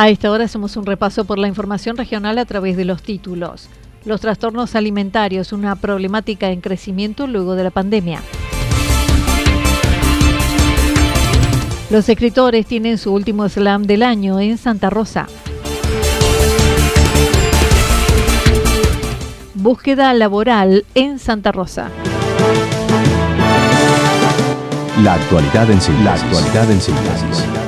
A esta hora hacemos un repaso por la información regional a través de los títulos. Los trastornos alimentarios, una problemática en crecimiento luego de la pandemia. Los escritores tienen su último slam del año en Santa Rosa. Búsqueda laboral en Santa Rosa. La actualidad en síntesis. La actualidad en síntesis.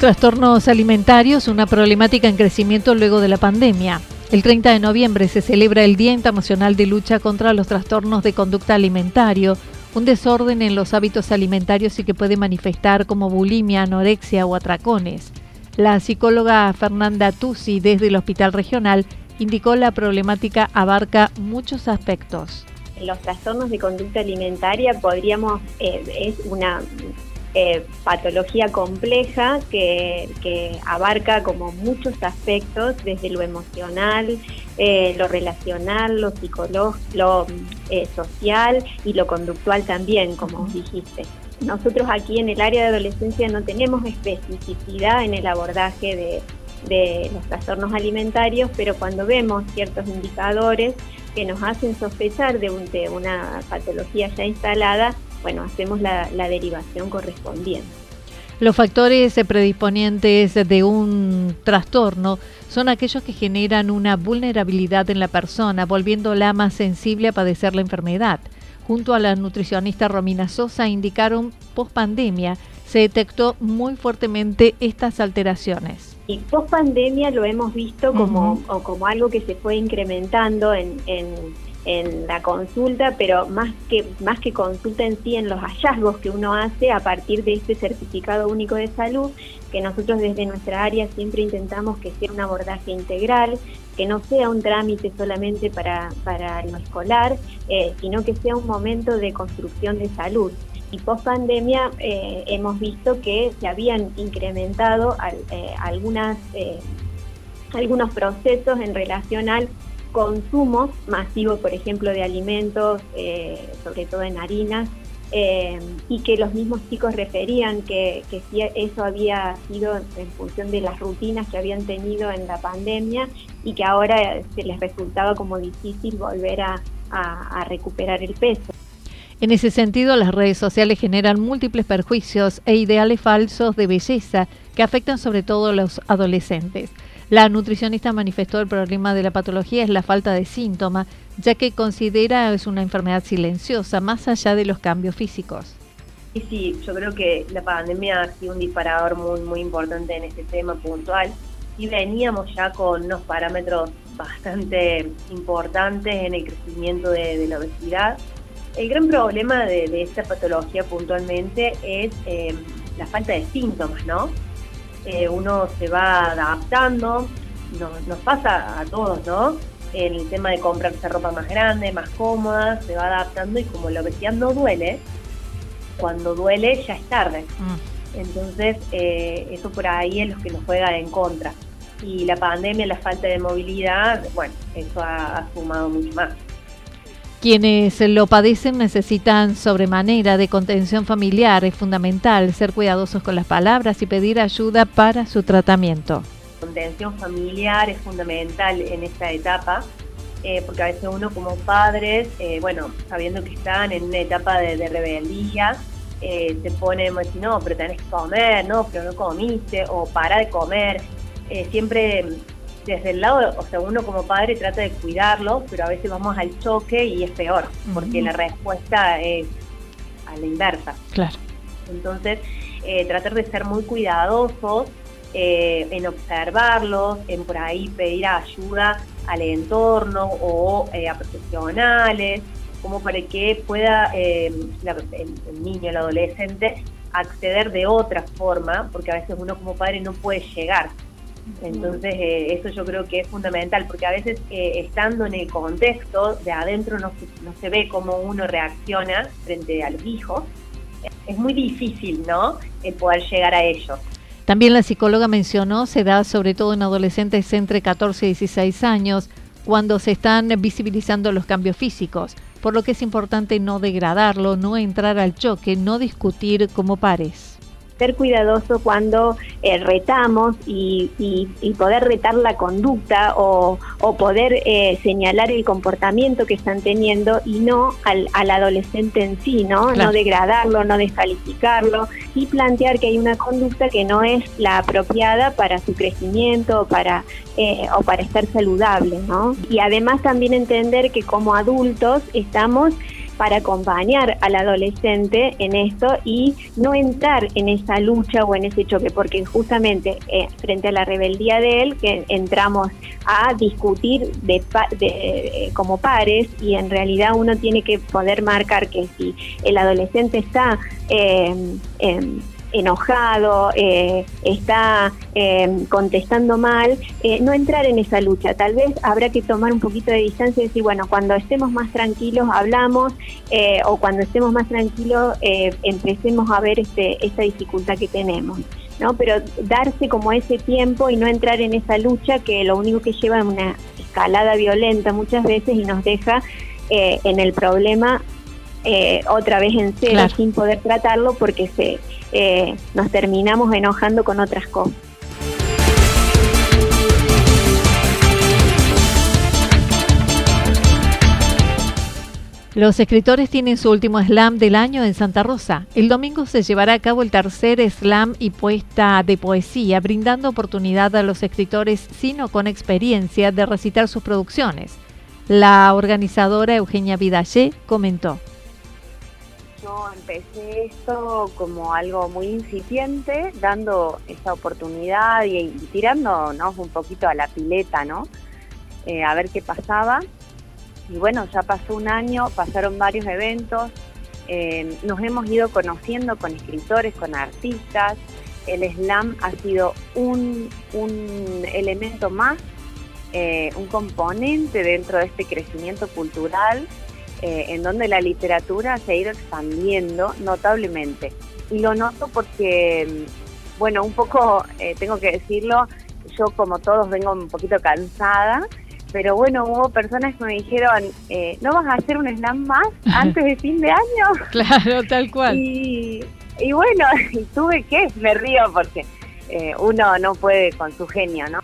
Trastornos alimentarios, una problemática en crecimiento luego de la pandemia. El 30 de noviembre se celebra el Día Internacional de Lucha contra los Trastornos de Conducta Alimentario, un desorden en los hábitos alimentarios y que puede manifestar como bulimia, anorexia o atracones. La psicóloga Fernanda Tusi desde el Hospital Regional indicó la problemática abarca muchos aspectos. Los trastornos de conducta alimentaria podríamos, eh, es una eh, patología compleja que, abarca como muchos aspectos, desde lo emocional, eh, lo relacional, lo psicológico, lo eh, social y lo conductual también, como dijiste. Nosotros aquí en el área de adolescencia no tenemos especificidad en el abordaje de, los trastornos alimentarios, pero cuando vemos ciertos indicadores que nos hacen sospechar de, de una patología ya instalada, bueno, hacemos la, derivación correspondiente. Los factores predisponentes de un trastorno son aquellos que generan una vulnerabilidad en la persona, volviéndola más sensible a padecer la enfermedad. Junto a la nutricionista Romina Sosa indicaron post pandemia se detectó muy fuertemente estas alteraciones. Y post pandemia lo hemos visto como, como algo que se fue incrementando en en la consulta, pero más que, más que consulta en sí, en los hallazgos que uno hace a partir de este certificado único de salud, que nosotros desde nuestra área siempre intentamos que sea un abordaje integral, que no sea un trámite solamente para, para lo escolar, eh, sino que sea un momento de construcción de salud. Y post pandemia eh, hemos visto que se habían incrementado eh, algunas, algunos procesos en relación al consumo masivo, por ejemplo, de alimentos, eh, sobre todo en harinas, eh, y que los mismos chicos referían que, eso había sido en función de las rutinas que habían tenido en la pandemia y que ahora se les resultaba como difícil volver a recuperar el peso. En ese sentido, las redes sociales generan múltiples perjuicios e ideales falsos de belleza que afectan sobre todo a los adolescentes. La nutricionista manifestó el problema de la patología es la falta de síntoma, ya que considera es una enfermedad silenciosa más allá de los cambios físicos. Sí, sí, yo creo que la pandemia ha sido un disparador muy, muy importante en este tema puntual y veníamos ya con unos parámetros bastante importantes en el crecimiento de, la obesidad. El gran problema de, esta patología puntualmente es eh, la falta de síntomas, ¿no? Eh, uno se va adaptando, nos, pasa a todos, ¿no? En el tema de comprarse ropa más grande, más cómoda, se va adaptando y como la obesidad no duele, cuando duele ya es tarde. Mm. Entonces, eh, eso por ahí es lo que nos juega en contra. Y la pandemia, la falta de movilidad, bueno, eso ha, sumado mucho más. Quienes lo padecen necesitan sobremanera de contención familiar. Es fundamental ser cuidadosos con las palabras y pedir ayuda para su tratamiento. Contención familiar es fundamental en esta etapa, eh, porque a veces uno como padres, eh, bueno, sabiendo que están en una etapa de, rebeldía, eh, se pone, no, pero tenés que comer, no, pero no comiste, o para de comer. Eh, siempre desde el lado, o sea, uno como padre trata de cuidarlo, pero a veces vamos al choque y es peor, porque la respuesta es a la inversa. Claro. Entonces, eh, tratar de ser muy cuidadosos eh, en observarlos, en por ahí pedir ayuda al entorno o a profesionales como para que pueda eh, el, niño, el adolescente, acceder de otra forma, porque a veces uno como padre no puede llegar. Entonces, eh, eso yo creo que es fundamental, porque a veces eh, estando en el contexto de adentro no se, no se ve cómo uno reacciona frente al hijo, es muy difícil, ¿no?, el poder llegar a ello. También la psicóloga mencionó, se da sobre todo en adolescentes entre 14 y 16 años, cuando se están visibilizando los cambios físicos por lo que es importante no degradarlo, no entrar al choque, no discutir como pares ser cuidadoso cuando eh, retamos y, poder retar la conducta o, poder eh, señalar el comportamiento que están teniendo y no al, adolescente en sí, ¿no? No degradarlo, no descalificarlo y plantear que hay una conducta que no es la apropiada para su crecimiento o para, eh, o para estar saludable, ¿no? Y además también entender que como adultos estamos para acompañar al adolescente en esto y no entrar en esa lucha o en ese choque, porque justamente eh, frente a la rebeldía de él, que entramos a discutir de, eh, como pares y en realidad uno tiene que poder marcar que si el adolescente está... Eh, enojado, eh, está eh, contestando mal, eh, no entrar en esa lucha. Tal vez habrá que tomar un poquito de distancia y decir, bueno, cuando estemos más tranquilos hablamos o cuando estemos más tranquilos empecemos a ver este, esta dificultad que tenemos. ¿no? Pero darse como ese tiempo y no entrar en esa lucha que lo único que lleva es una escalada violenta muchas veces y nos deja en el problema eh, otra vez en cero sin poder tratarlo porque se, eh, nos terminamos enojando con otras cosas. Los escritores tienen su último slam del año en Santa Rosa. El domingo se llevará a cabo el tercer slam y puesta de poesía, brindando oportunidad a los escritores sino con experiencia de recitar sus producciones. La organizadora Eugenia Vidallé comentó empecé esto como algo muy incipiente, dando esta oportunidad y, tirándonos un poquito a la pileta, ¿no? Eh, a ver qué pasaba. Y bueno, ya pasó un año, pasaron varios eventos, eh, nos hemos ido conociendo con escritores, con artistas. El slam ha sido un, elemento más, eh, un componente dentro de este crecimiento cultural eh, en donde la literatura se ha ido expandiendo notablemente. Y lo noto porque, bueno, un poco, eh, tengo que decirlo, yo como todos vengo un poquito cansada, pero bueno, hubo personas que me dijeron, eh, ¿no vas a hacer un slam más antes de fin de año? Claro, tal cual. Y, y bueno, tuve que, me río porque uno no puede con su genio, ¿no?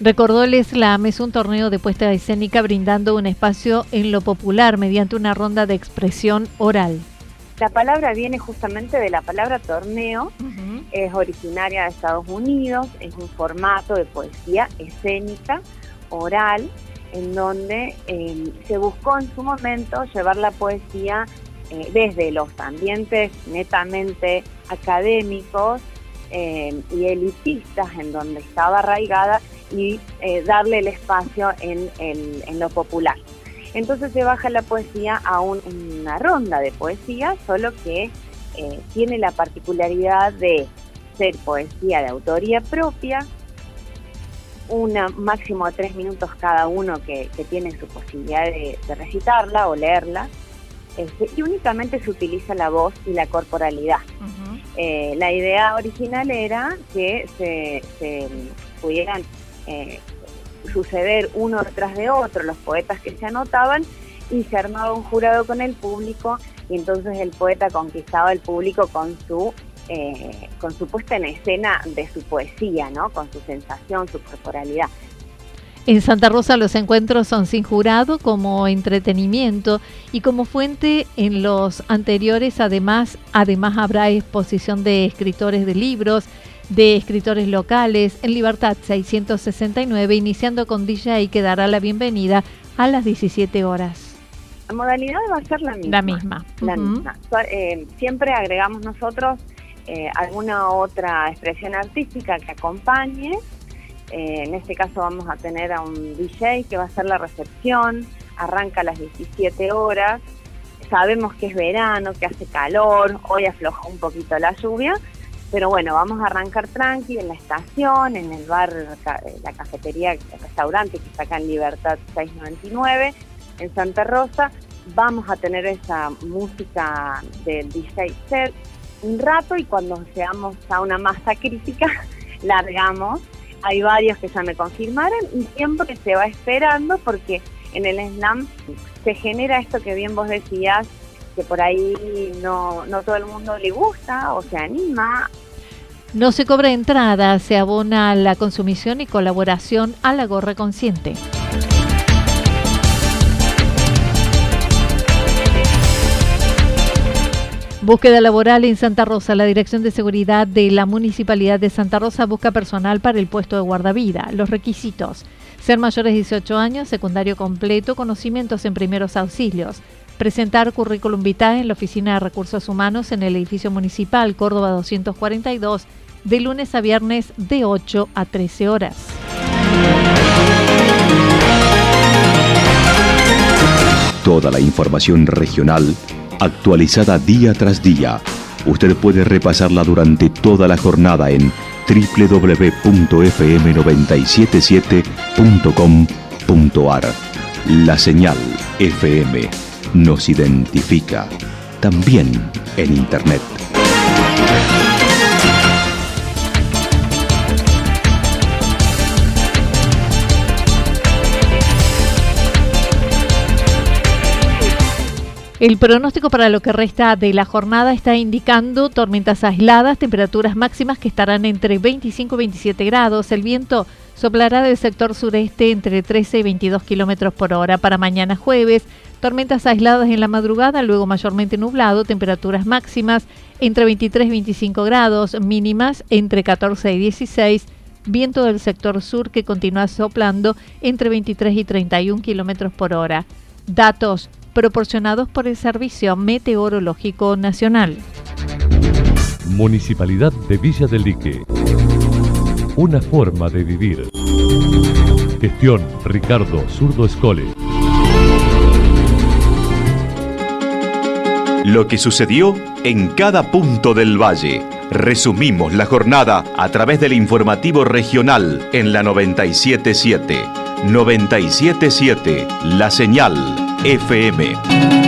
Recordó el Slam es un torneo de puesta escénica brindando un espacio en lo popular mediante una ronda de expresión oral. La palabra viene justamente de la palabra torneo, es originaria de Estados Unidos, es un formato de poesía escénica, oral, en donde em, se buscó en su momento llevar la poesía eh, desde los ambientes netamente académicos em, y elitistas, en donde estaba arraigada y eh, darle el espacio en, en, lo popular. Entonces se baja la poesía a una ronda de poesía, solo que eh, tiene la particularidad de ser poesía de autoría propia, una máximo tres minutos cada uno que, tiene su posibilidad de, recitarla o leerla, este, y únicamente se utiliza la voz y la corporalidad. Eh, la idea original era que se, pudieran eh, suceder uno detrás de otro los poetas que se anotaban y se armaba un jurado con el público y entonces el poeta conquistaba al público con su eh, con su puesta en escena de su poesía, ¿no? Con su sensación, su corporalidad. En Santa Rosa los encuentros son sin jurado como entretenimiento y como fuente en los anteriores además, además habrá exposición de escritores de libros, de escritores locales en Libertad 669 iniciando con DJ que dará la bienvenida a las 17 horas. La modalidad va a ser la misma. La misma. La misma. Eh, siempre agregamos nosotros eh, alguna otra expresión artística que acompañe eh, en este caso vamos a tener a un DJ que va a hacer la recepción, arranca a las 17 horas, sabemos que es verano, que hace calor, hoy afloja un poquito la lluvia, pero bueno, vamos a arrancar tranqui en la estación, en el bar, eh, la cafetería, el restaurante que está acá en Libertad 699, en Santa Rosa. Vamos a tener esa música del DJ set un rato y cuando seamos a una masa crítica, largamos hay varios que ya me confirmaron y siempre se va esperando porque en el slam se genera esto que bien vos decías, que por ahí no, no todo el mundo le gusta o se anima. No se cobra entrada, se abona la consumición y colaboración a la gorra consciente. Búsqueda laboral en Santa Rosa. La Dirección de Seguridad de la Municipalidad de Santa Rosa busca personal para el puesto de guardavida. Los requisitos. Ser mayores de 18 años, secundario completo, conocimientos en primeros auxilios. Presentar currículum vitae en la Oficina de Recursos Humanos en el edificio municipal Córdoba 242 de lunes a viernes de 8 a 13 horas. Toda la información regional actualizada día tras día. Usted puede repasarla durante toda la jornada en www.fm977.com.ar. La señal FM nos identifica también en Internet. El pronóstico para lo que resta de la jornada está indicando tormentas aisladas, temperaturas máximas que estarán entre 25 y 27 grados. El viento soplará del sector sureste entre 13 y 22 kilómetros por hora para mañana jueves. Tormentas aisladas en la madrugada, luego mayormente nublado, temperaturas máximas entre 23 y 25 grados, mínimas entre 14 y 16. Viento del sector sur que continúa soplando entre 23 y 31 kilómetros por hora. Datos proporcionados por el Servicio Meteorológico Nacional. Municipalidad de Villa del Lique. Una forma de vivir. Gestión Ricardo Zurdo Escole. Lo que sucedió en cada punto del valle. Resumimos la jornada a través del informativo regional en la 977. 977 La Señal FM.